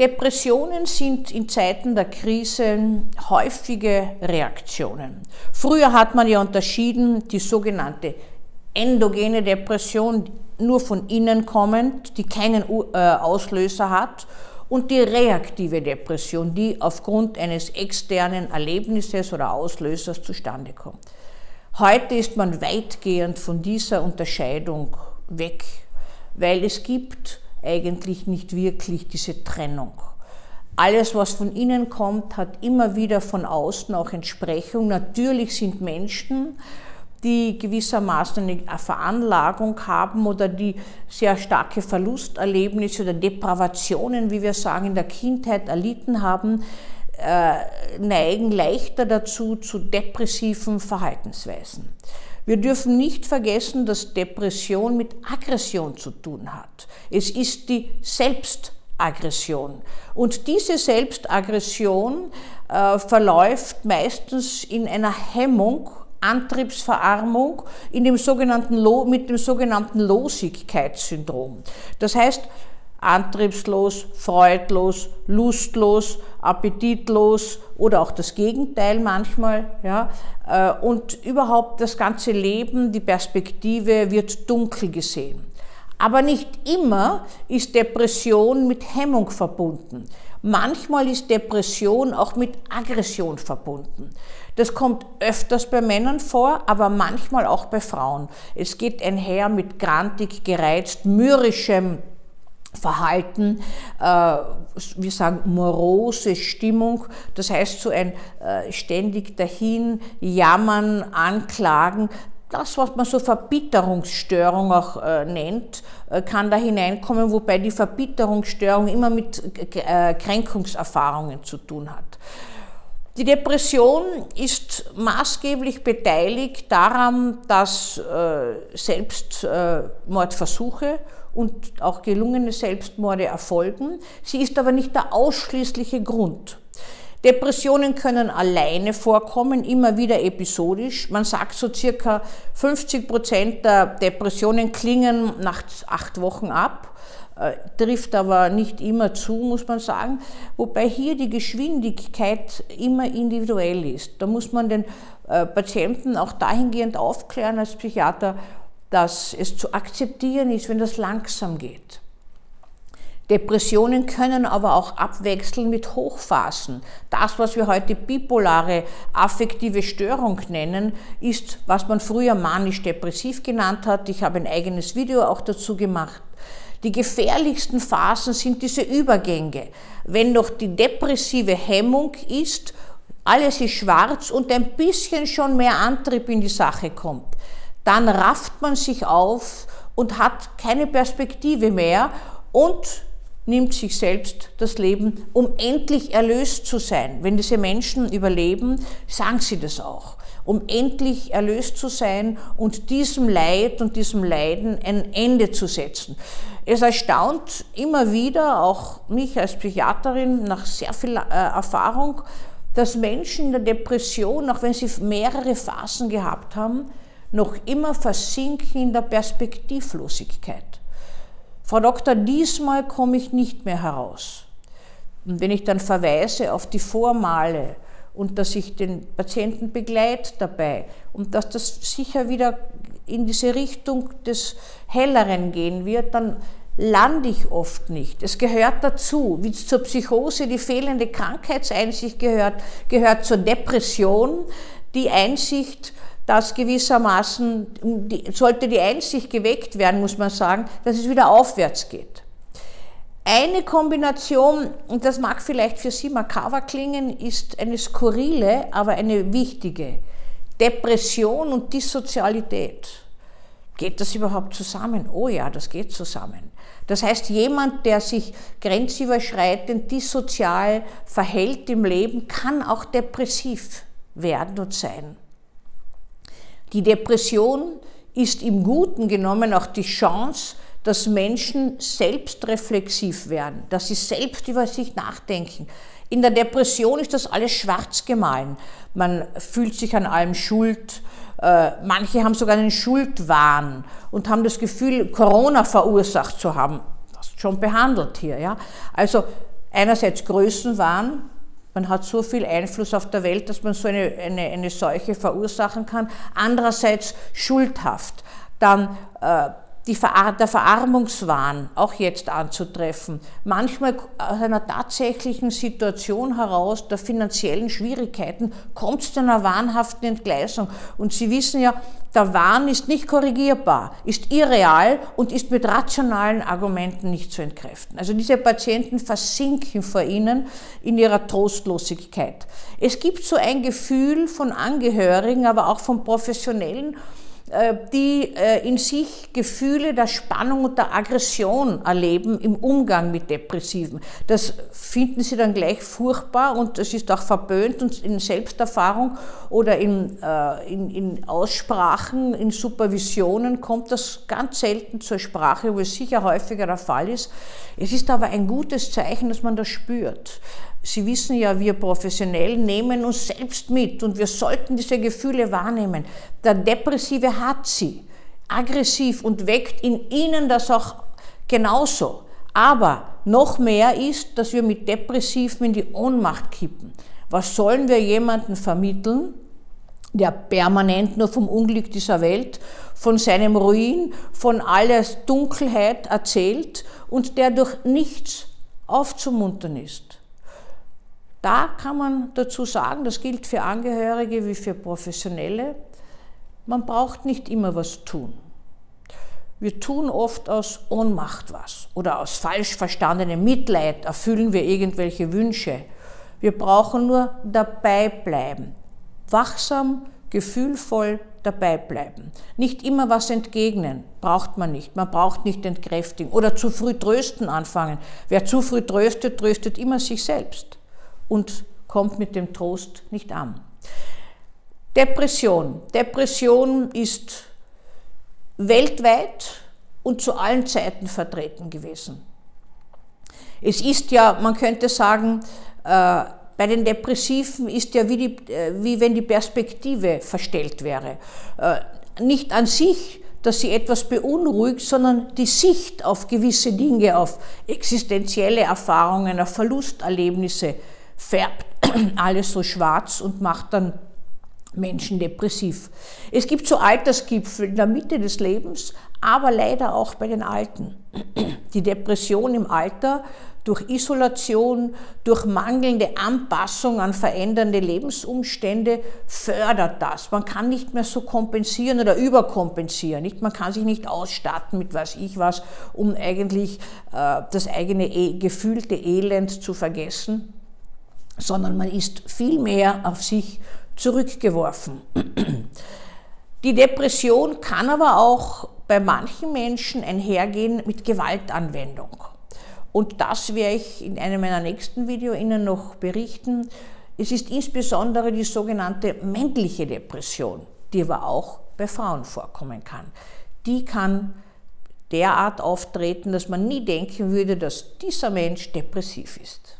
Depressionen sind in Zeiten der Krise häufige Reaktionen. Früher hat man ja unterschieden die sogenannte endogene Depression, nur von innen kommend, die keinen äh, Auslöser hat, und die reaktive Depression, die aufgrund eines externen Erlebnisses oder Auslösers zustande kommt. Heute ist man weitgehend von dieser Unterscheidung weg, weil es gibt eigentlich nicht wirklich diese Trennung. Alles, was von innen kommt, hat immer wieder von außen auch Entsprechung. Natürlich sind Menschen, die gewissermaßen eine Veranlagung haben oder die sehr starke Verlusterlebnisse oder Depravationen, wie wir sagen, in der Kindheit erlitten haben, äh, neigen leichter dazu zu depressiven Verhaltensweisen. Wir dürfen nicht vergessen, dass Depression mit Aggression zu tun hat. Es ist die Selbstaggression. Und diese Selbstaggression äh, verläuft meistens in einer Hemmung, Antriebsverarmung in dem sogenannten, mit dem sogenannten Losigkeitssyndrom. Das heißt, antriebslos, freudlos, lustlos, appetitlos oder auch das Gegenteil manchmal. Ja, äh, und überhaupt das ganze Leben, die Perspektive wird dunkel gesehen. Aber nicht immer ist Depression mit Hemmung verbunden. Manchmal ist Depression auch mit Aggression verbunden. Das kommt öfters bei Männern vor, aber manchmal auch bei Frauen. Es geht einher mit grantig, gereizt, mürrischem Verhalten, äh, wir sagen morose Stimmung, das heißt so ein äh, ständig dahin jammern, anklagen, das, was man so Verbitterungsstörung auch äh, nennt, äh, kann da hineinkommen, wobei die Verbitterungsstörung immer mit äh, Kränkungserfahrungen zu tun hat. Die Depression ist maßgeblich beteiligt daran, dass äh, Selbstmordversuche und auch gelungene Selbstmorde erfolgen. Sie ist aber nicht der ausschließliche Grund. Depressionen können alleine vorkommen, immer wieder episodisch. Man sagt so circa 50 Prozent der Depressionen klingen nach acht Wochen ab, äh, trifft aber nicht immer zu, muss man sagen. Wobei hier die Geschwindigkeit immer individuell ist. Da muss man den äh, Patienten auch dahingehend aufklären als Psychiater, dass es zu akzeptieren ist, wenn das langsam geht. Depressionen können aber auch abwechseln mit Hochphasen. Das, was wir heute bipolare affektive Störung nennen, ist, was man früher manisch-depressiv genannt hat. Ich habe ein eigenes Video auch dazu gemacht. Die gefährlichsten Phasen sind diese Übergänge. Wenn noch die depressive Hemmung ist, alles ist schwarz und ein bisschen schon mehr Antrieb in die Sache kommt, dann rafft man sich auf und hat keine Perspektive mehr und nimmt sich selbst das Leben, um endlich erlöst zu sein. Wenn diese Menschen überleben, sagen sie das auch, um endlich erlöst zu sein und diesem Leid und diesem Leiden ein Ende zu setzen. Es erstaunt immer wieder, auch mich als Psychiaterin nach sehr viel äh, Erfahrung, dass Menschen in der Depression, auch wenn sie mehrere Phasen gehabt haben, noch immer versinken in der Perspektivlosigkeit. Frau Doktor, diesmal komme ich nicht mehr heraus. Und wenn ich dann verweise auf die Vormale und dass ich den Patienten begleite dabei und dass das sicher wieder in diese Richtung des Helleren gehen wird, dann lande ich oft nicht. Es gehört dazu, wie zur Psychose die fehlende Krankheitseinsicht gehört, gehört zur Depression die Einsicht, dass gewissermaßen, sollte die Einsicht geweckt werden, muss man sagen, dass es wieder aufwärts geht. Eine Kombination, und das mag vielleicht für Sie makaber klingen, ist eine skurrile, aber eine wichtige. Depression und Dissozialität. Geht das überhaupt zusammen? Oh ja, das geht zusammen. Das heißt, jemand, der sich grenzüberschreitend dissozial verhält im Leben, kann auch depressiv werden und sein. Die Depression ist im Guten genommen auch die Chance, dass Menschen selbstreflexiv werden, dass sie selbst über sich nachdenken. In der Depression ist das alles schwarz gemahlen. Man fühlt sich an allem schuld. Äh, manche haben sogar einen Schuldwahn und haben das Gefühl, Corona verursacht zu haben. Das ist schon behandelt hier. Ja? Also einerseits Größenwahn, man hat so viel Einfluss auf der Welt, dass man so eine, eine, eine Seuche verursachen kann. Andererseits schuldhaft. Dann äh, die Ver der Verarmungswahn auch jetzt anzutreffen. Manchmal aus einer tatsächlichen Situation heraus der finanziellen Schwierigkeiten kommt es zu einer wahnhaften Entgleisung. Und Sie wissen ja, der Wahn ist nicht korrigierbar, ist irreal und ist mit rationalen Argumenten nicht zu entkräften. Also diese Patienten versinken vor ihnen in ihrer Trostlosigkeit. Es gibt so ein Gefühl von Angehörigen, aber auch von Professionellen, die äh, in sich Gefühle der Spannung und der Aggression erleben im Umgang mit Depressiven. Das finden sie dann gleich furchtbar und das ist auch verböhnt und in Selbsterfahrung oder in, äh, in, in Aussprachen, in Supervisionen kommt das ganz selten zur Sprache, wo es sicher häufiger der Fall ist. Es ist aber ein gutes Zeichen, dass man das spürt. Sie wissen ja, wir professionell nehmen uns selbst mit und wir sollten diese Gefühle wahrnehmen. Der Depressive hat sie, aggressiv und weckt in ihnen das auch genauso. Aber noch mehr ist, dass wir mit Depressiven in die Ohnmacht kippen. Was sollen wir jemandem vermitteln, der permanent nur vom Unglück dieser Welt, von seinem Ruin, von aller Dunkelheit erzählt und der durch nichts aufzumuntern ist? Da kann man dazu sagen, das gilt für Angehörige wie für Professionelle, man braucht nicht immer was tun. Wir tun oft aus Ohnmacht was oder aus falsch verstandenem Mitleid erfüllen wir irgendwelche Wünsche. Wir brauchen nur dabei bleiben, wachsam, gefühlvoll dabei bleiben. Nicht immer was entgegnen, braucht man nicht. Man braucht nicht entkräftigen oder zu früh trösten anfangen. Wer zu früh tröstet, tröstet immer sich selbst und kommt mit dem Trost nicht an. Depression. Depression ist weltweit und zu allen Zeiten vertreten gewesen. Es ist ja, man könnte sagen, äh, bei den Depressiven ist ja wie, die, äh, wie wenn die Perspektive verstellt wäre. Äh, nicht an sich, dass sie etwas beunruhigt, sondern die Sicht auf gewisse Dinge, auf existenzielle Erfahrungen, auf Verlusterlebnisse färbt alles so schwarz und macht dann Menschen depressiv. Es gibt so Altersgipfel in der Mitte des Lebens, aber leider auch bei den Alten. Die Depression im Alter durch Isolation, durch mangelnde Anpassung an verändernde Lebensumstände fördert das. Man kann nicht mehr so kompensieren oder überkompensieren. Nicht? Man kann sich nicht ausstatten mit was ich was, um eigentlich äh, das eigene e gefühlte Elend zu vergessen sondern man ist viel mehr auf sich zurückgeworfen. Die Depression kann aber auch bei manchen Menschen einhergehen mit Gewaltanwendung. Und das werde ich in einem meiner nächsten Videos Ihnen noch berichten. Es ist insbesondere die sogenannte männliche Depression, die aber auch bei Frauen vorkommen kann. Die kann derart auftreten, dass man nie denken würde, dass dieser Mensch depressiv ist.